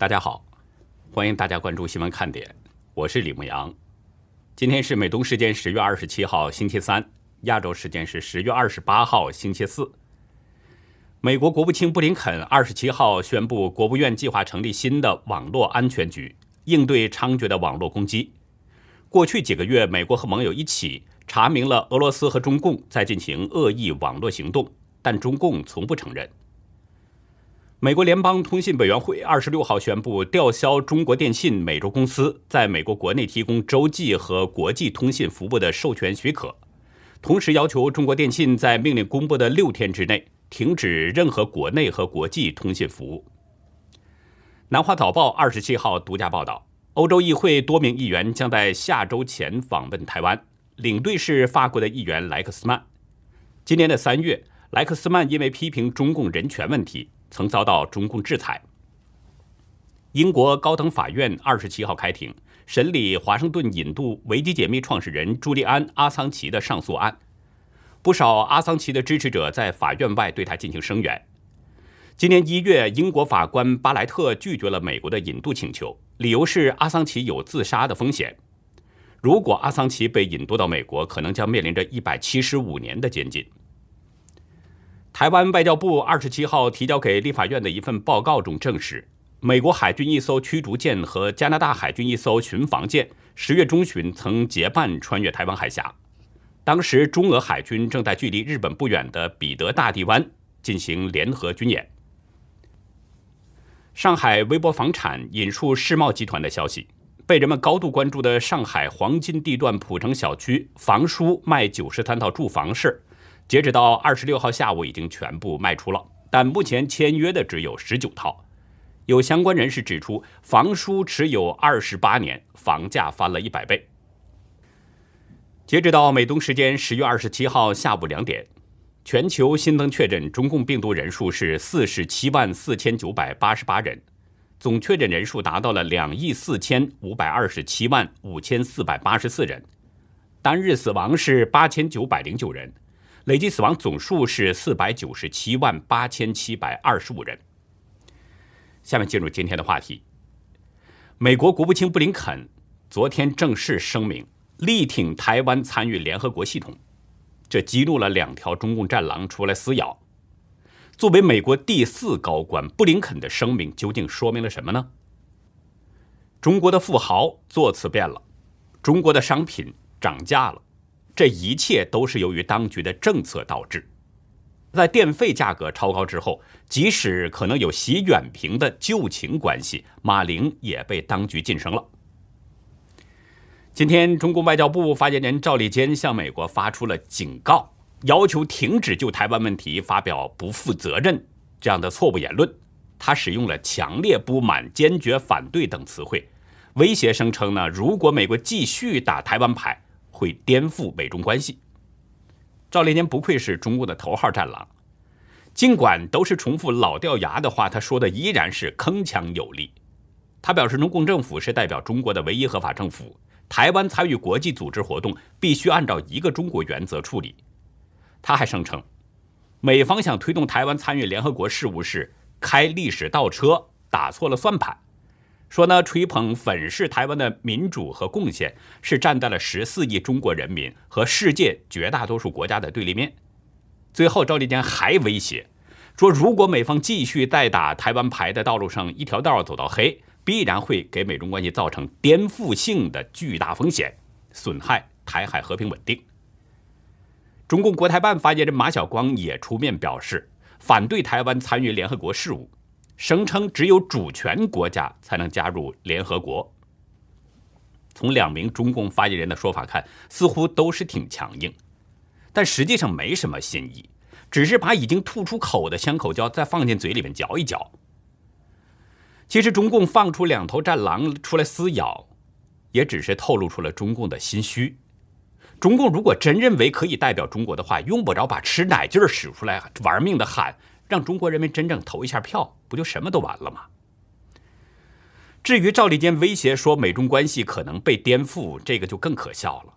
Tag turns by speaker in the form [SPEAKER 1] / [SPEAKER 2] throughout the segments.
[SPEAKER 1] 大家好，欢迎大家关注新闻看点，我是李牧阳。今天是美东时间十月二十七号星期三，亚洲时间是十月二十八号星期四。美国国务卿布林肯二十七号宣布，国务院计划成立新的网络安全局，应对猖獗的网络攻击。过去几个月，美国和盟友一起查明了俄罗斯和中共在进行恶意网络行动，但中共从不承认。美国联邦通信委员会二十六号宣布吊销中国电信美洲公司在美国国内提供洲际和国际通信服务的授权许可，同时要求中国电信在命令公布的六天之内停止任何国内和国际通信服务。南华早报二十七号独家报道，欧洲议会多名议员将在下周前访问台湾，领队是法国的议员莱克斯曼。今年的三月，莱克斯曼因为批评中共人权问题。曾遭到中共制裁。英国高等法院二十七号开庭审理华盛顿引渡维基解密创始人朱利安·阿桑奇的上诉案，不少阿桑奇的支持者在法院外对他进行声援。今年一月，英国法官巴莱特拒绝了美国的引渡请求，理由是阿桑奇有自杀的风险。如果阿桑奇被引渡到美国，可能将面临着一百七十五年的监禁。台湾外交部二十七号提交给立法院的一份报告中证实，美国海军一艘驱逐舰和加拿大海军一艘巡防舰十月中旬曾结伴穿越台湾海峡。当时，中俄海军正在距离日本不远的彼得大帝湾进行联合军演。上海微博房产引述世贸集团的消息，被人们高度关注的上海黄金地段浦城小区房叔卖九十三套住房事。截止到二十六号下午，已经全部卖出了，但目前签约的只有十九套。有相关人士指出，房叔持有二十八年，房价翻了一百倍。截止到美东时间十月二十七号下午两点，全球新增确诊中共病毒人数是四十七万四千九百八十八人，总确诊人数达到了两亿四千五百二十七万五千四百八十四人，单日死亡是八千九百零九人。累计死亡总数是四百九十七万八千七百二十五人。下面进入今天的话题。美国国务卿布林肯昨天正式声明，力挺台湾参与联合国系统，这激怒了两条中共战狼出来撕咬。作为美国第四高官，布林肯的声明究竟说明了什么呢？中国的富豪座次变了，中国的商品涨价了。这一切都是由于当局的政策导致。在电费价格超高之后，即使可能有习远平的旧情关系，马玲也被当局晋升了。今天，中国外交部发言人赵立坚向美国发出了警告，要求停止就台湾问题发表不负责任这样的错误言论。他使用了强烈不满、坚决反对等词汇，威胁声称呢，如果美国继续打台湾牌。会颠覆美中关系。赵立坚不愧是中国的头号战狼，尽管都是重复老掉牙的话，他说的依然是铿锵有力。他表示，中共政府是代表中国的唯一合法政府，台湾参与国际组织活动必须按照一个中国原则处理。他还声称，美方想推动台湾参与联合国事务是开历史倒车，打错了算盘。说呢，吹捧粉饰台湾的民主和贡献，是站在了十四亿中国人民和世界绝大多数国家的对立面。最后，赵立坚还威胁说，如果美方继续在打台湾牌的道路上一条道走到黑，必然会给美中关系造成颠覆性的巨大风险，损害台海和平稳定。中共国台办发言人马晓光也出面表示，反对台湾参与联合国事务。声称只有主权国家才能加入联合国。从两名中共发言人的说法看，似乎都是挺强硬，但实际上没什么新意，只是把已经吐出口的香口胶再放进嘴里面嚼一嚼。其实，中共放出两头战狼出来撕咬，也只是透露出了中共的心虚。中共如果真认为可以代表中国的话，用不着把吃奶劲儿使出来，玩命的喊。让中国人民真正投一下票，不就什么都完了吗？至于赵立坚威胁说美中关系可能被颠覆，这个就更可笑了。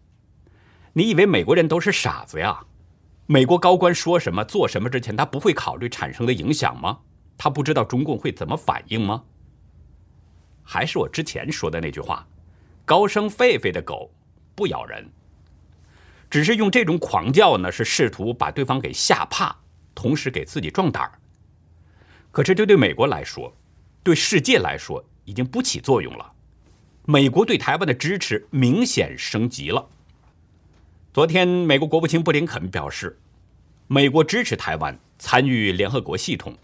[SPEAKER 1] 你以为美国人都是傻子呀？美国高官说什么做什么之前，他不会考虑产生的影响吗？他不知道中共会怎么反应吗？还是我之前说的那句话：高声狒狒的狗不咬人。只是用这种狂叫呢，是试图把对方给吓怕，同时给自己壮胆儿。可是这对美国来说，对世界来说已经不起作用了。美国对台湾的支持明显升级了。昨天，美国国务卿布林肯表示，美国支持台湾参与联合国系统。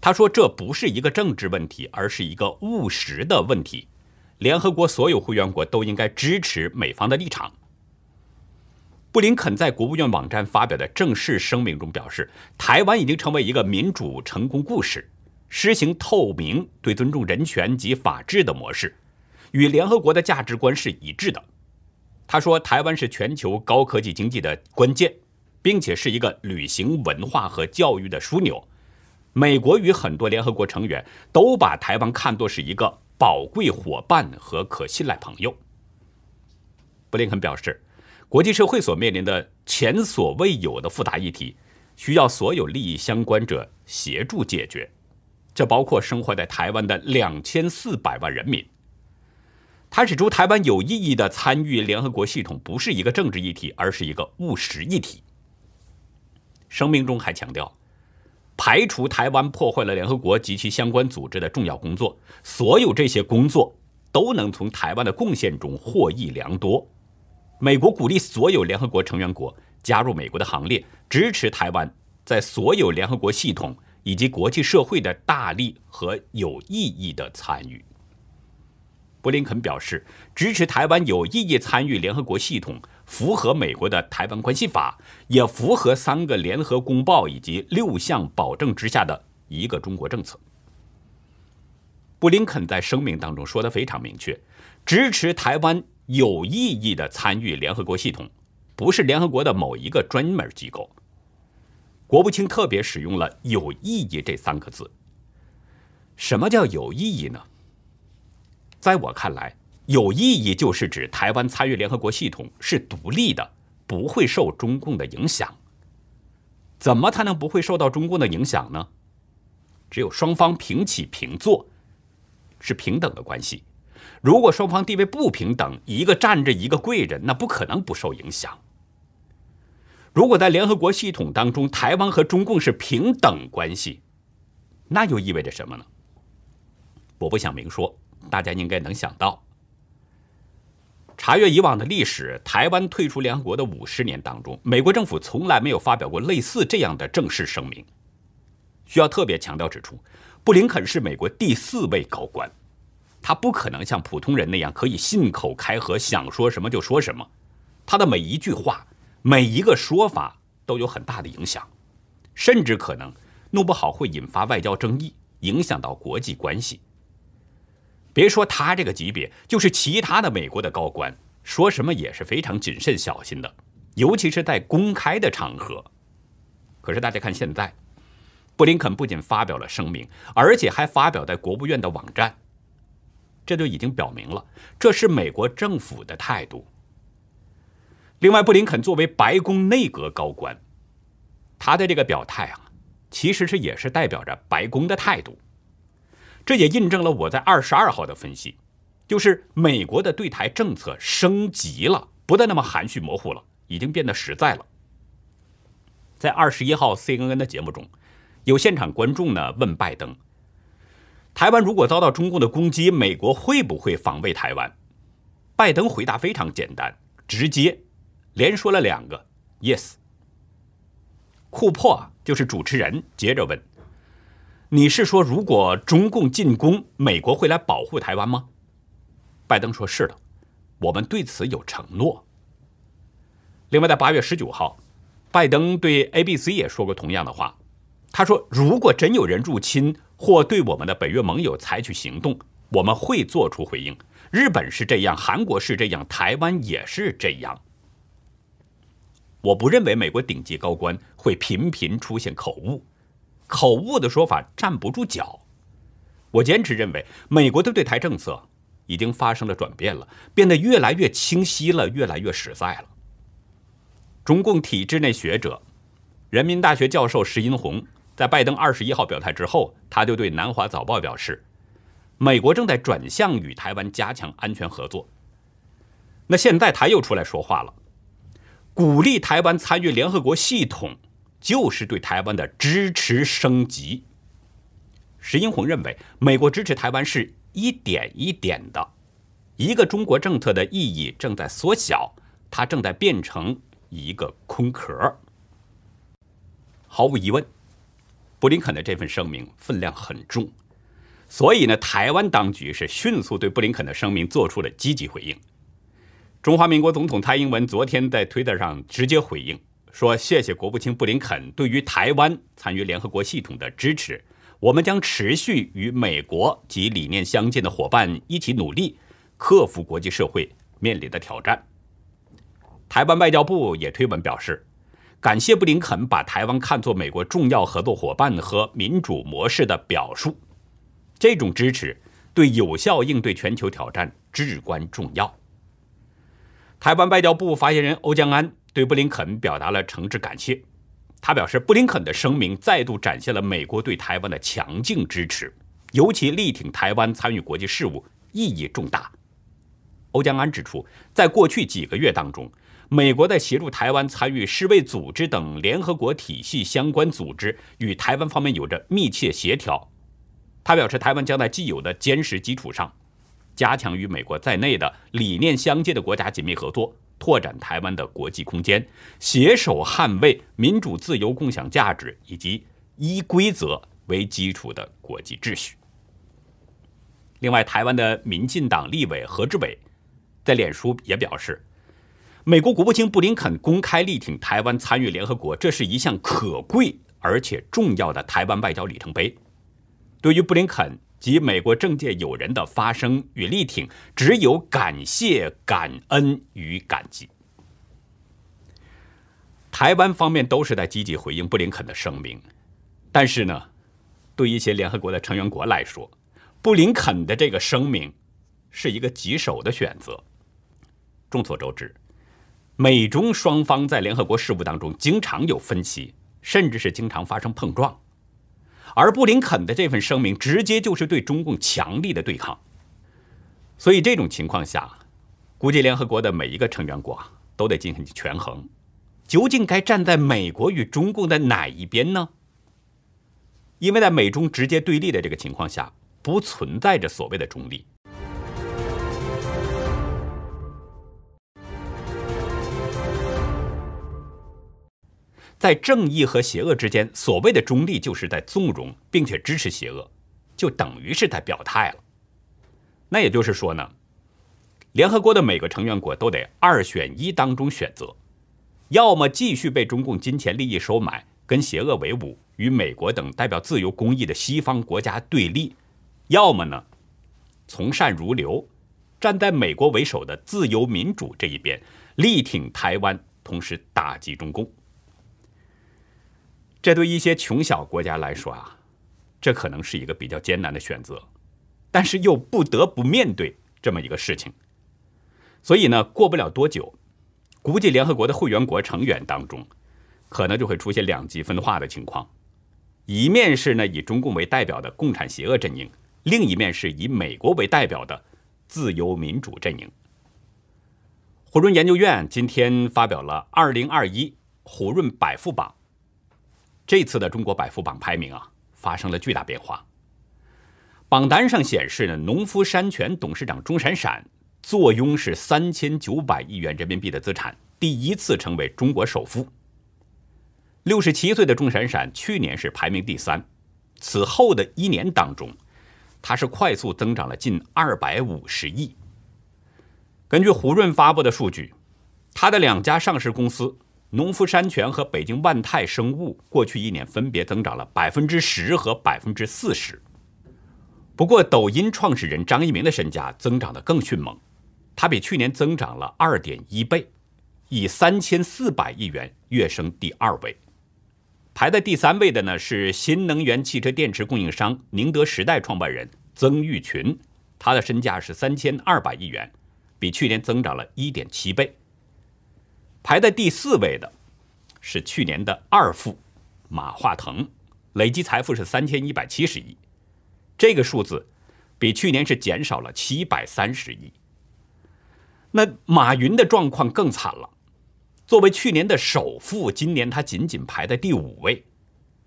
[SPEAKER 1] 他说，这不是一个政治问题，而是一个务实的问题。联合国所有会员国都应该支持美方的立场。布林肯在国务院网站发表的正式声明中表示，台湾已经成为一个民主成功故事，实行透明、对尊重人权及法治的模式，与联合国的价值观是一致的。他说，台湾是全球高科技经济的关键，并且是一个旅行文化和教育的枢纽。美国与很多联合国成员都把台湾看作是一个宝贵伙伴和可信赖朋友。布林肯表示。国际社会所面临的前所未有的复杂议题，需要所有利益相关者协助解决。这包括生活在台湾的两千四百万人民。他指出，台湾有意义的参与联合国系统不是一个政治议题，而是一个务实议题。声明中还强调，排除台湾破坏了联合国及其相关组织的重要工作，所有这些工作都能从台湾的贡献中获益良多。美国鼓励所有联合国成员国加入美国的行列，支持台湾在所有联合国系统以及国际社会的大力和有意义的参与。布林肯表示，支持台湾有意义参与联合国系统，符合美国的《台湾关系法》，也符合三个联合公报以及六项保证之下的一个中国政策。布林肯在声明当中说的非常明确，支持台湾。有意义的参与联合国系统，不是联合国的某一个专门机构。国务卿特别使用了“有意义”这三个字。什么叫有意义呢？在我看来，有意义就是指台湾参与联合国系统是独立的，不会受中共的影响。怎么才能不会受到中共的影响呢？只有双方平起平坐，是平等的关系。如果双方地位不平等，一个站着一个跪着，那不可能不受影响。如果在联合国系统当中，台湾和中共是平等关系，那又意味着什么呢？我不想明说，大家应该能想到。查阅以往的历史，台湾退出联合国的五十年当中，美国政府从来没有发表过类似这样的正式声明。需要特别强调指出，布林肯是美国第四位高官。他不可能像普通人那样可以信口开河，想说什么就说什么。他的每一句话、每一个说法都有很大的影响，甚至可能弄不好会引发外交争议，影响到国际关系。别说他这个级别，就是其他的美国的高官说什么也是非常谨慎小心的，尤其是在公开的场合。可是大家看现在，布林肯不仅发表了声明，而且还发表在国务院的网站。这就已经表明了，这是美国政府的态度。另外，布林肯作为白宫内阁高官，他的这个表态啊，其实是也是代表着白宫的态度。这也印证了我在二十二号的分析，就是美国的对台政策升级了，不再那么含蓄模糊了，已经变得实在了。在二十一号 CNN 的节目中，有现场观众呢问拜登。台湾如果遭到中共的攻击，美国会不会防卫台湾？拜登回答非常简单直接，连说了两个 yes。库珀就是主持人，接着问：“你是说如果中共进攻，美国会来保护台湾吗？”拜登说：“是的，我们对此有承诺。”另外，在八月十九号，拜登对 ABC 也说过同样的话，他说：“如果真有人入侵，”或对我们的北约盟友采取行动，我们会做出回应。日本是这样，韩国是这样，台湾也是这样。我不认为美国顶级高官会频频出现口误，口误的说法站不住脚。我坚持认为，美国的对台政策已经发生了转变了，变得越来越清晰了，越来越实在了。中共体制内学者、人民大学教授石英红。在拜登二十一号表态之后，他就对《南华早报》表示：“美国正在转向与台湾加强安全合作。那现在他又出来说话了，鼓励台湾参与联合国系统，就是对台湾的支持升级。石英红认为，美国支持台湾是一点一点的，一个中国政策的意义正在缩小，它正在变成一个空壳。毫无疑问。布林肯的这份声明分量很重，所以呢，台湾当局是迅速对布林肯的声明做出了积极回应。中华民国总统蔡英文昨天在推特上直接回应说：“谢谢国务卿布林肯对于台湾参与联合国系统的支持，我们将持续与美国及理念相近的伙伴一起努力，克服国际社会面临的挑战。”台湾外交部也推文表示。感谢布林肯把台湾看作美国重要合作伙伴和民主模式的表述，这种支持对有效应对全球挑战至关重要。台湾外交部发言人欧江安对布林肯表达了诚挚感谢，他表示，布林肯的声明再度展现了美国对台湾的强劲支持，尤其力挺台湾参与国际事务意义重大。欧江安指出，在过去几个月当中。美国在协助台湾参与世卫组织等联合国体系相关组织，与台湾方面有着密切协调。他表示，台湾将在既有的坚实基础上，加强与美国在内的理念相近的国家紧密合作，拓展台湾的国际空间，携手捍卫民主、自由、共享价值以及依规则为基础的国际秩序。另外，台湾的民进党立委何志伟在脸书也表示。美国国务卿布林肯公开力挺台湾参与联合国，这是一项可贵而且重要的台湾外交里程碑。对于布林肯及美国政界友人的发声与力挺，只有感谢、感恩与感激。台湾方面都是在积极回应布林肯的声明，但是呢，对一些联合国的成员国来说，布林肯的这个声明是一个棘手的选择。众所周知。美中双方在联合国事务当中经常有分歧，甚至是经常发生碰撞，而布林肯的这份声明直接就是对中共强力的对抗。所以这种情况下，估计联合国的每一个成员国都得进行权衡，究竟该站在美国与中共的哪一边呢？因为在美中直接对立的这个情况下，不存在着所谓的中立。在正义和邪恶之间，所谓的中立就是在纵容并且支持邪恶，就等于是在表态了。那也就是说呢，联合国的每个成员国都得二选一当中选择，要么继续被中共金钱利益收买，跟邪恶为伍，与美国等代表自由公益的西方国家对立；要么呢，从善如流，站在美国为首的自由民主这一边，力挺台湾，同时打击中共。这对一些穷小国家来说啊，这可能是一个比较艰难的选择，但是又不得不面对这么一个事情。所以呢，过不了多久，估计联合国的会员国成员当中，可能就会出现两极分化的情况。一面是呢以中共为代表的共产邪恶阵营，另一面是以美国为代表的自由民主阵营。胡润研究院今天发表了《二零二一胡润百富榜》。这次的中国百富榜排名啊，发生了巨大变化。榜单上显示呢，农夫山泉董事长钟闪闪坐拥是三千九百亿元人民币的资产，第一次成为中国首富。六十七岁的钟闪闪去年是排名第三，此后的一年当中，他是快速增长了近二百五十亿。根据胡润发布的数据，他的两家上市公司。农夫山泉和北京万泰生物过去一年分别增长了百分之十和百分之四十。不过，抖音创始人张一鸣的身价增长得更迅猛，他比去年增长了二点一倍，以三千四百亿元跃升第二位。排在第三位的呢是新能源汽车电池供应商宁德时代创办人曾毓群，他的身价是三千二百亿元，比去年增长了一点七倍。排在第四位的，是去年的二富马化腾，累计财富是三千一百七十亿。这个数字比去年是减少了七百三十亿。那马云的状况更惨了，作为去年的首富，今年他仅仅排在第五位，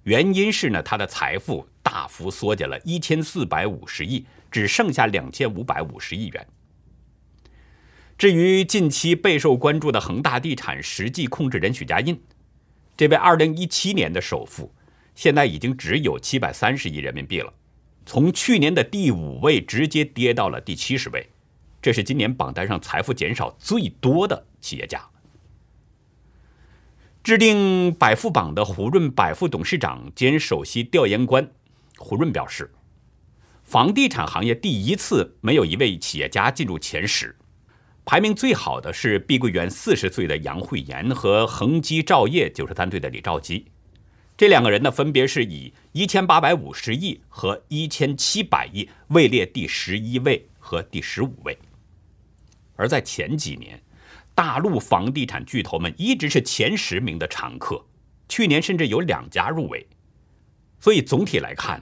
[SPEAKER 1] 原因是呢，他的财富大幅缩减了一千四百五十亿，只剩下两千五百五十亿元。至于近期备受关注的恒大地产实际控制人许家印，这位二零一七年的首富，现在已经只有七百三十亿人民币了，从去年的第五位直接跌到了第七十位，这是今年榜单上财富减少最多的企业家。制定百富榜的胡润百富董事长兼首席调研官胡润表示，房地产行业第一次没有一位企业家进入前十。排名最好的是碧桂园四十岁的杨惠妍和恒基兆业九十三岁的李兆基，这两个人呢，分别是以一千八百五十亿和一千七百亿位列第十一位和第十五位。而在前几年，大陆房地产巨头们一直是前十名的常客，去年甚至有两家入围。所以总体来看，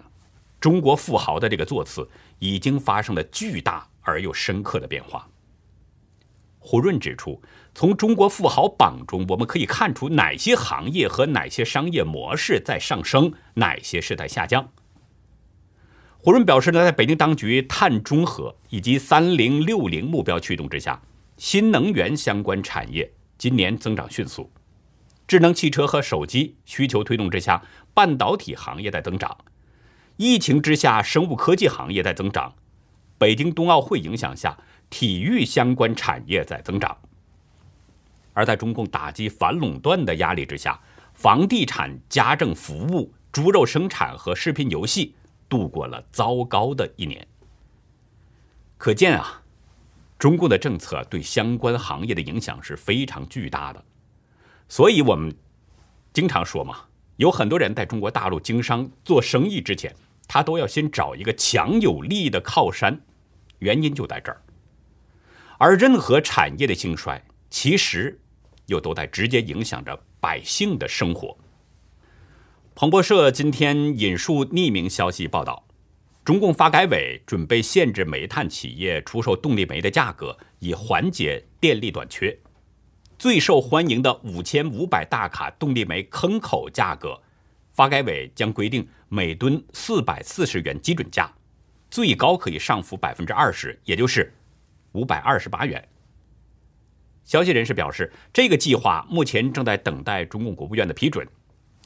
[SPEAKER 1] 中国富豪的这个座次已经发生了巨大而又深刻的变化。胡润指出，从中国富豪榜中，我们可以看出哪些行业和哪些商业模式在上升，哪些是在下降。胡润表示呢，在北京当局碳中和以及“三零六零”目标驱动之下，新能源相关产业今年增长迅速，智能汽车和手机需求推动之下，半导体行业在增长，疫情之下，生物科技行业在增长，北京冬奥会影响下。体育相关产业在增长，而在中共打击反垄断的压力之下，房地产、家政服务、猪肉生产和视频游戏度过了糟糕的一年。可见啊，中共的政策对相关行业的影响是非常巨大的。所以我们经常说嘛，有很多人在中国大陆经商做生意之前，他都要先找一个强有力的靠山，原因就在这儿。而任何产业的兴衰，其实又都在直接影响着百姓的生活。彭博社今天引述匿名消息报道，中共发改委准备限制煤炭企业出售动力煤的价格，以缓解电力短缺。最受欢迎的五千五百大卡动力煤坑口价格，发改委将规定每吨四百四十元基准价，最高可以上浮百分之二十，也就是。五百二十八元。消息人士表示，这个计划目前正在等待中共国务院的批准。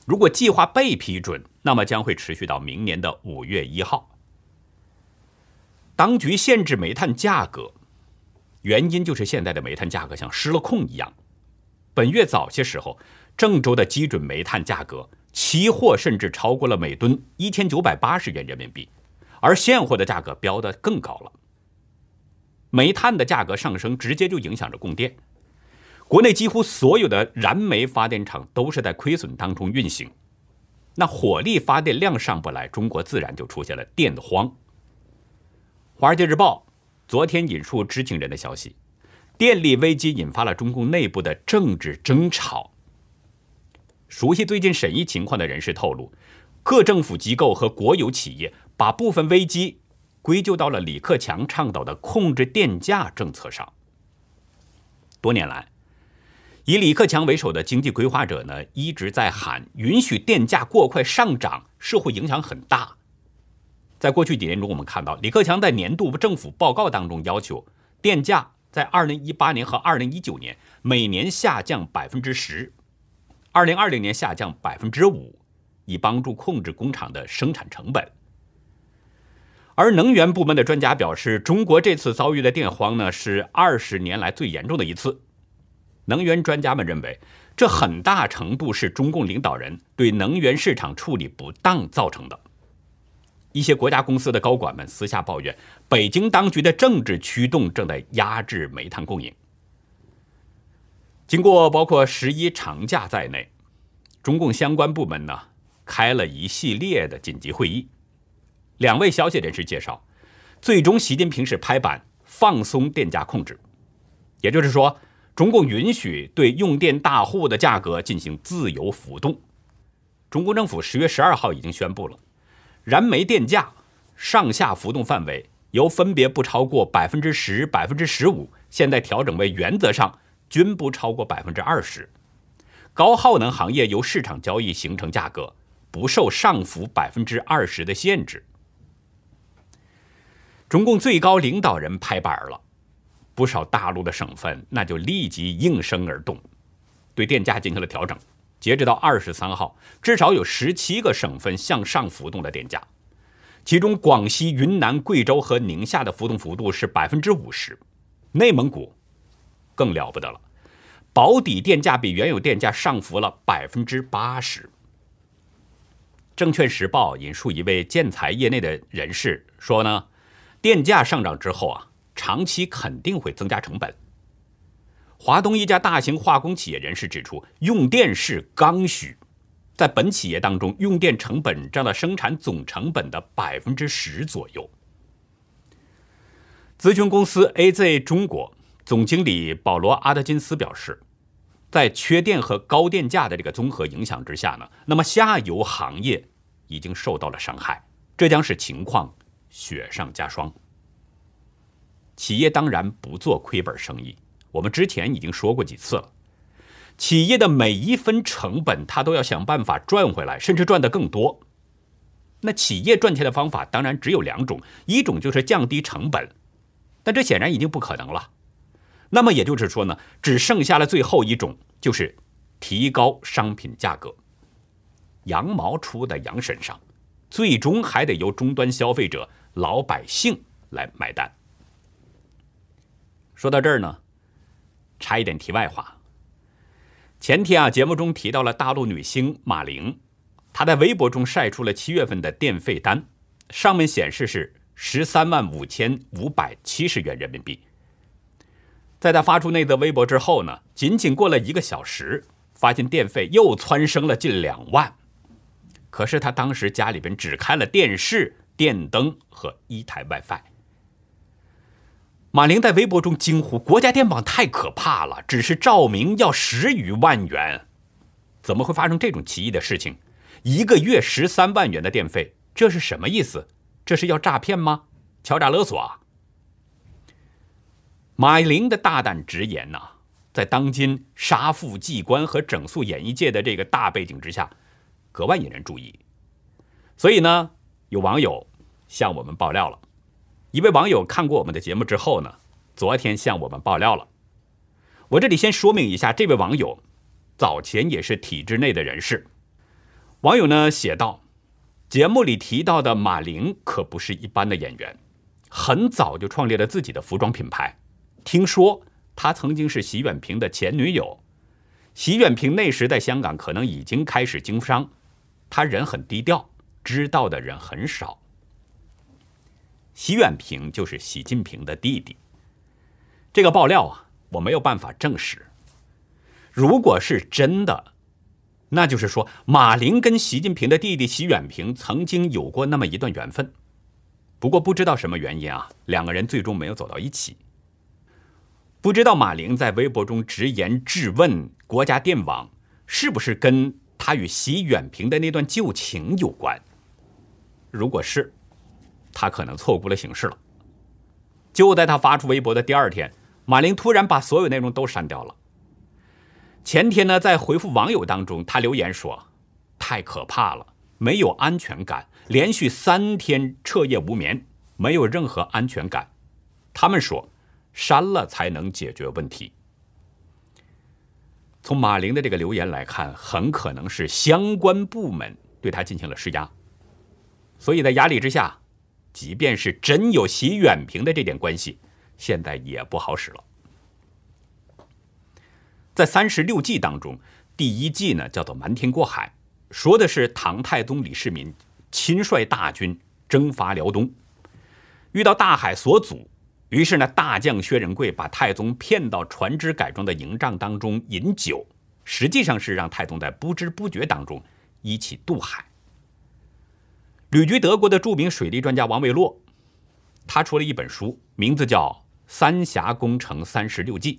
[SPEAKER 1] 如果计划被批准，那么将会持续到明年的五月一号。当局限制煤炭价格，原因就是现在的煤炭价格像失了控一样。本月早些时候，郑州的基准煤炭价格期货甚至超过了每吨一千九百八十元人民币，而现货的价格飙得更高了。煤炭的价格上升，直接就影响着供电。国内几乎所有的燃煤发电厂都是在亏损当中运行，那火力发电量上不来，中国自然就出现了电荒。《华尔街日报》昨天引述知情人的消息，电力危机引发了中共内部的政治争吵。熟悉最近审议情况的人士透露，各政府机构和国有企业把部分危机。归咎到了李克强倡导的控制电价政策上。多年来，以李克强为首的经济规划者呢，一直在喊允许电价过快上涨，社会影响很大。在过去几年中，我们看到李克强在年度政府报告当中要求电价在二零一八年和二零一九年每年下降百分之十，二零二零年下降百分之五，以帮助控制工厂的生产成本。而能源部门的专家表示，中国这次遭遇的电荒呢，是二十年来最严重的一次。能源专家们认为，这很大程度是中共领导人对能源市场处理不当造成的。一些国家公司的高管们私下抱怨，北京当局的政治驱动正在压制煤炭供应。经过包括十一长假在内，中共相关部门呢开了一系列的紧急会议。两位消息人士介绍，最终习近平是拍板放松电价控制，也就是说，中共允许对用电大户的价格进行自由浮动。中国政府十月十二号已经宣布了，燃煤电价上下浮动范围由分别不超过百分之十、百分之十五，现在调整为原则上均不超过百分之二十。高耗能行业由市场交易形成价格，不受上浮百分之二十的限制。中共最高领导人拍板了，不少大陆的省份那就立即应声而动，对电价进行了调整。截止到二十三号，至少有十七个省份向上浮动了电价，其中广西、云南、贵州和宁夏的浮动幅度是百分之五十，内蒙古更了不得了，保底电价比原有电价上浮了百分之八十。证券时报引述一位建材业内的人士说呢，电价上涨之后啊，长期肯定会增加成本。华东一家大型化工企业人士指出，用电是刚需，在本企业当中，用电成本占了生产总成本的百分之十左右。咨询公司 AZ 中国总经理保罗·阿德金斯表示，在缺电和高电价的这个综合影响之下呢，那么下游行业已经受到了伤害，这将使情况雪上加霜。企业当然不做亏本生意。我们之前已经说过几次了，企业的每一分成本，它都要想办法赚回来，甚至赚得更多。那企业赚钱的方法当然只有两种，一种就是降低成本，但这显然已经不可能了。那么也就是说呢，只剩下了最后一种，就是提高商品价格。羊毛出在羊身上，最终还得由终端消费者老百姓来买单。说到这儿呢。插一点题外话。前天啊，节目中提到了大陆女星马玲，她在微博中晒出了七月份的电费单，上面显示是十三万五千五百七十元人民币。在她发出那则微博之后呢，仅仅过了一个小时，发现电费又蹿升了近两万。可是她当时家里边只开了电视、电灯和一台 WiFi。马玲在微博中惊呼：“国家电网太可怕了，只是照明要十余万元，怎么会发生这种奇异的事情？一个月十三万元的电费，这是什么意思？这是要诈骗吗？敲诈勒索啊？”马玲的大胆直言呐，在当今杀富济官和整肃演艺界的这个大背景之下，格外引人注意。所以呢，有网友向我们爆料了。一位网友看过我们的节目之后呢，昨天向我们爆料了。我这里先说明一下，这位网友早前也是体制内的人士。网友呢写道：“节目里提到的马玲可不是一般的演员，很早就创立了自己的服装品牌。听说她曾经是席远平的前女友，席远平那时在香港可能已经开始经商，他人很低调，知道的人很少。”习远平就是习近平的弟弟。这个爆料啊，我没有办法证实。如果是真的，那就是说马林跟习近平的弟弟习远平曾经有过那么一段缘分。不过不知道什么原因啊，两个人最终没有走到一起。不知道马林在微博中直言质问国家电网，是不是跟他与习远平的那段旧情有关？如果是。他可能错估了形势了。就在他发出微博的第二天，马玲突然把所有内容都删掉了。前天呢，在回复网友当中，他留言说：“太可怕了，没有安全感，连续三天彻夜无眠，没有任何安全感。”他们说，删了才能解决问题。从马玲的这个留言来看，很可能是相关部门对他进行了施压，所以在压力之下。即便是真有习远平的这点关系，现在也不好使了。在三十六计当中，第一计呢叫做瞒天过海，说的是唐太宗李世民亲率大军征伐辽东，遇到大海所阻，于是呢大将薛仁贵把太宗骗到船只改装的营帐当中饮酒，实际上是让太宗在不知不觉当中一起渡海。旅居德国的著名水利专家王维洛，他出了一本书，名字叫《三峡工程三十六计》。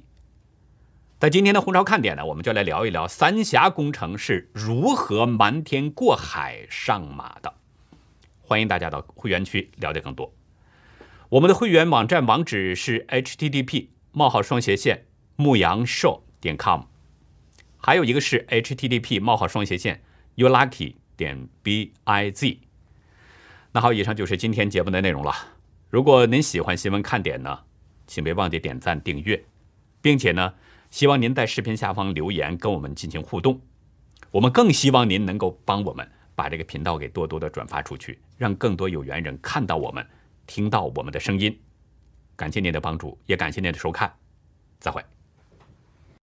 [SPEAKER 1] 在今天的红潮看点呢，我们就来聊一聊三峡工程是如何瞒天过海上马的。欢迎大家到会员区了解更多。我们的会员网站网址是 http: 冒号双斜线牧羊 show 点 com，还有一个是 http: 冒号双斜线 youlucky 点 biz。那好，以上就是今天节目的内容了。如果您喜欢新闻看点呢，请别忘记点赞订阅，并且呢，希望您在视频下方留言跟我们进行互动。我们更希望您能够帮我们把这个频道给多多的转发出去，让更多有缘人看到我们。听到我们的声音，感谢您的帮助，也感谢您的收看，再会。